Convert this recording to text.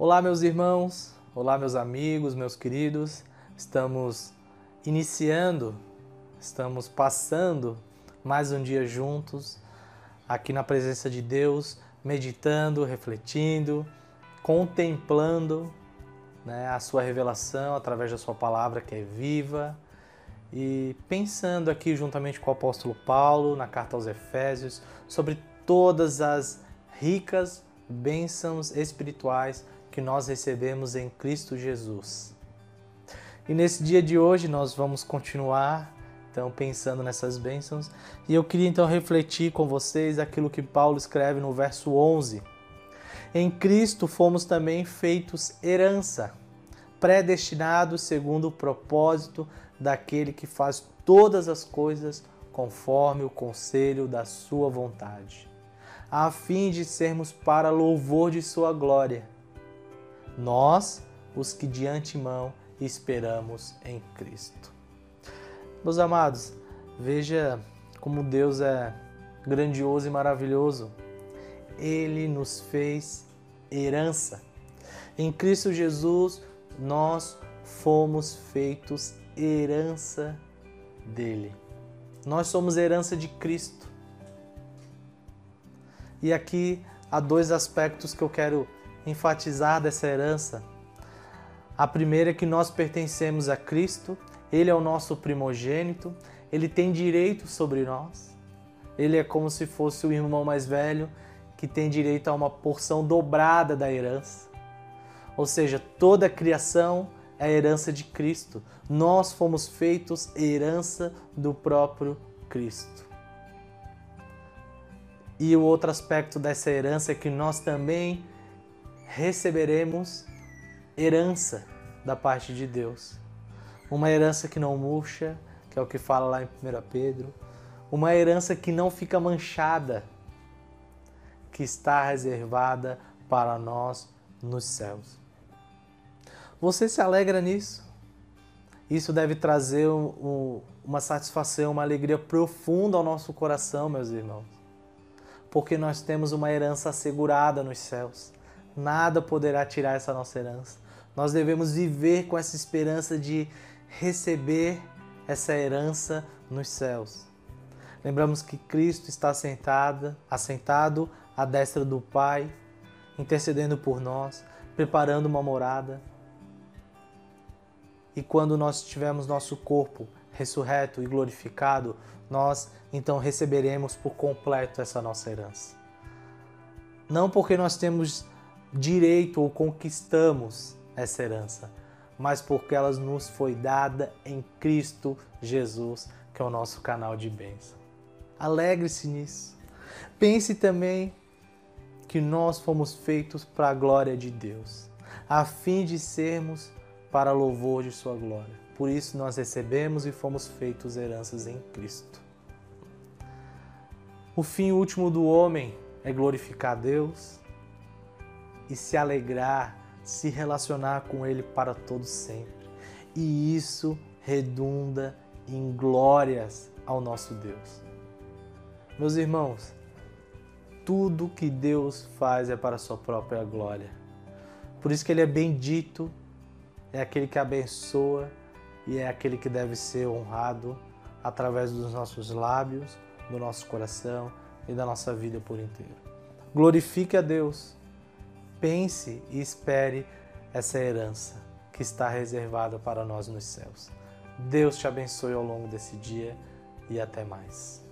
Olá, meus irmãos, olá, meus amigos, meus queridos. Estamos iniciando, estamos passando mais um dia juntos, aqui na presença de Deus, meditando, refletindo, contemplando né, a Sua revelação através da Sua palavra que é viva e pensando aqui juntamente com o apóstolo Paulo na carta aos Efésios sobre todas as ricas bênçãos espirituais que nós recebemos em Cristo Jesus. E nesse dia de hoje nós vamos continuar então pensando nessas bênçãos, e eu queria então refletir com vocês aquilo que Paulo escreve no verso 11. Em Cristo fomos também feitos herança, predestinados segundo o propósito daquele que faz todas as coisas conforme o conselho da sua vontade, a fim de sermos para louvor de sua glória nós, os que de antemão esperamos em Cristo. Meus amados, veja como Deus é grandioso e maravilhoso. Ele nos fez herança. Em Cristo Jesus, nós fomos feitos herança dele. Nós somos herança de Cristo. E aqui há dois aspectos que eu quero enfatizar dessa herança. A primeira é que nós pertencemos a Cristo, Ele é o nosso primogênito, Ele tem direito sobre nós. Ele é como se fosse o irmão mais velho que tem direito a uma porção dobrada da herança. Ou seja, toda a criação é a herança de Cristo. Nós fomos feitos herança do próprio Cristo. E o outro aspecto dessa herança é que nós também receberemos herança da parte de Deus. Uma herança que não murcha, que é o que fala lá em 1 Pedro. Uma herança que não fica manchada, que está reservada para nós nos céus. Você se alegra nisso? Isso deve trazer um, um, uma satisfação, uma alegria profunda ao nosso coração, meus irmãos. Porque nós temos uma herança assegurada nos céus nada poderá tirar essa nossa herança. Nós devemos viver com essa esperança de receber essa herança nos céus. Lembramos que Cristo está assentado, assentado à destra do Pai, intercedendo por nós, preparando uma morada. E quando nós tivermos nosso corpo ressurreto e glorificado, nós então receberemos por completo essa nossa herança. Não porque nós temos direito ou conquistamos essa herança, mas porque ela nos foi dada em Cristo Jesus, que é o nosso canal de bênção. Alegre-se nisso. Pense também que nós fomos feitos para a glória de Deus, a fim de sermos para louvor de Sua glória. Por isso nós recebemos e fomos feitos heranças em Cristo. O fim último do homem é glorificar Deus, e se alegrar, se relacionar com Ele para todo sempre. E isso redunda em glórias ao nosso Deus. Meus irmãos, tudo que Deus faz é para a sua própria glória. Por isso que ele é bendito, é aquele que abençoa e é aquele que deve ser honrado através dos nossos lábios, do nosso coração e da nossa vida por inteiro. Glorifique a Deus pense e espere essa herança que está reservada para nós nos céus. Deus te abençoe ao longo desse dia e até mais.